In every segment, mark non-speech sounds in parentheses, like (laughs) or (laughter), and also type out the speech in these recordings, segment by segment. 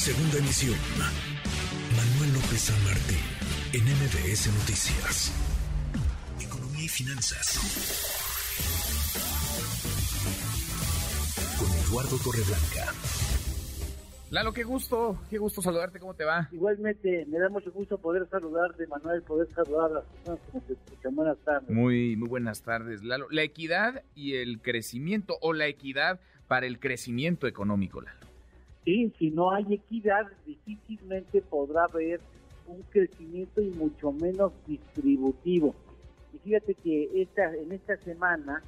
Segunda emisión. Manuel López San Martín, en MBS Noticias. Economía y finanzas. Con Eduardo Torreblanca. Lalo, qué gusto, qué gusto saludarte, ¿cómo te va? Igualmente, me da mucho gusto poder saludarte, Manuel, poder saludar a las personas que te escuchan. Buenas tardes. Muy, muy buenas tardes, Lalo. La equidad y el crecimiento, o la equidad para el crecimiento económico, Lalo. Sí, si no hay equidad, difícilmente podrá haber un crecimiento y mucho menos distributivo. Y fíjate que esta, en esta semana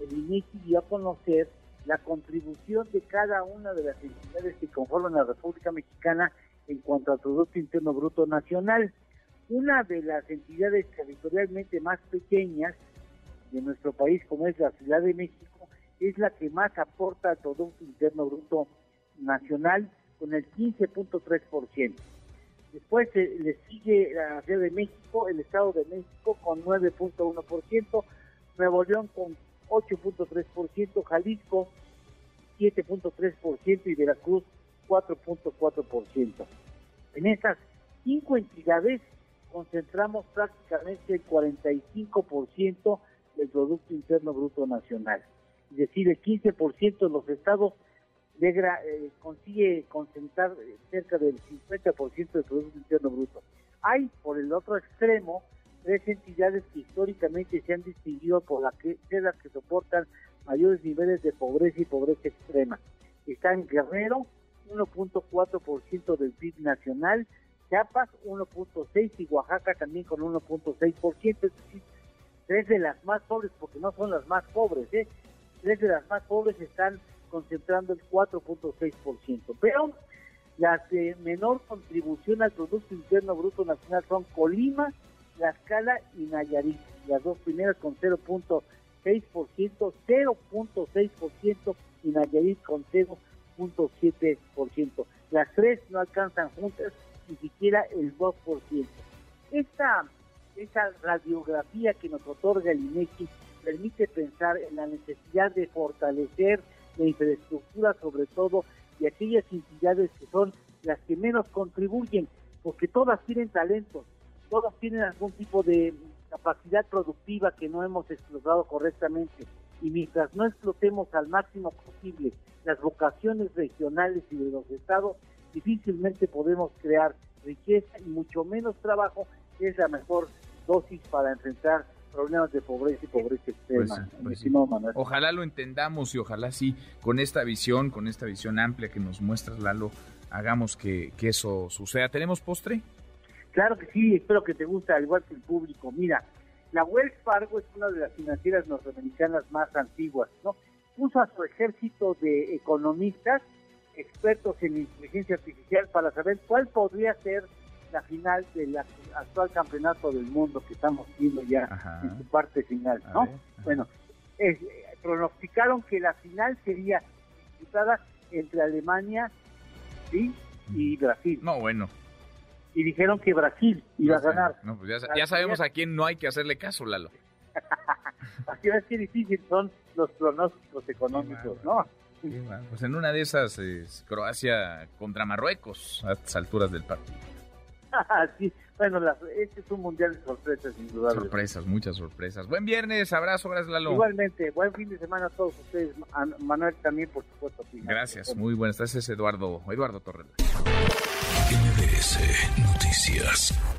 el INEGI dio a conocer la contribución de cada una de las entidades que conforman la República Mexicana en cuanto al Producto Interno Bruto Nacional. Una de las entidades territorialmente más pequeñas de nuestro país, como es la Ciudad de México, es la que más aporta al Producto Interno Bruto Nacional con el 15.3%. Después eh, le sigue la Ciudad de México, el Estado de México con 9.1%, Nuevo León con 8.3%, Jalisco 7.3% y Veracruz 4.4%. En estas cinco entidades concentramos prácticamente el 45% del Producto Interno Bruto Nacional. Es decir, el 15% de los estados degra, eh, consigue concentrar eh, cerca del 50% del Producto Interno Bruto. Hay, por el otro extremo, tres entidades que históricamente se han distinguido por la que, ser las que soportan mayores niveles de pobreza y pobreza extrema. Están Guerrero, 1.4% del PIB nacional, Chiapas 1.6% y Oaxaca también con 1.6%, es decir, tres de las más pobres, porque no son las más pobres, ¿eh? tres de las más pobres están concentrando el 4.6%. Pero las de menor contribución al Producto Interno Bruto Nacional son Colima, Tlaxcala y Nayarit. Las dos primeras con 0.6%, 0.6% y Nayarit con 0.7%. Las tres no alcanzan juntas ni siquiera el 2%. Esta, esta radiografía que nos otorga el INEGI permite pensar en la necesidad de fortalecer la infraestructura, sobre todo de aquellas entidades que son las que menos contribuyen, porque todas tienen talentos, todas tienen algún tipo de capacidad productiva que no hemos explotado correctamente. Y mientras no explotemos al máximo posible las vocaciones regionales y de los estados, difícilmente podemos crear riqueza y mucho menos trabajo, que es la mejor dosis para enfrentar problemas de pobreza y pobreza extrema. Pues, pues ojalá lo entendamos y ojalá sí, con esta visión, con esta visión amplia que nos muestra Lalo, hagamos que, que eso suceda. ¿Tenemos postre? Claro que sí, espero que te guste, al igual que el público. Mira, la Wells Fargo es una de las financieras norteamericanas más antiguas, ¿no? Puso a su ejército de economistas, expertos en inteligencia artificial, para saber cuál podría ser la final del actual campeonato del mundo que estamos viendo ya en su parte final, ¿no? Bueno, pronosticaron que la final sería disputada entre Alemania y Brasil. No, bueno. Y dijeron que Brasil iba a ganar. No, pues ya, sabemos a quién no hay que hacerle caso, Lalo. (laughs) Así es que difícil son los pronósticos económicos, ¿no? Pues en una de esas es Croacia contra Marruecos a estas alturas del partido. (laughs) sí, bueno, este es un mundial de sorpresas, sin duda. Sorpresas, muchas sorpresas. Buen viernes, abrazo, gracias Lalo. Igualmente, buen fin de semana a todos ustedes. Manuel también, por supuesto. Gracias, muy buenas. Este es Eduardo, Eduardo Torres. MBS Noticias.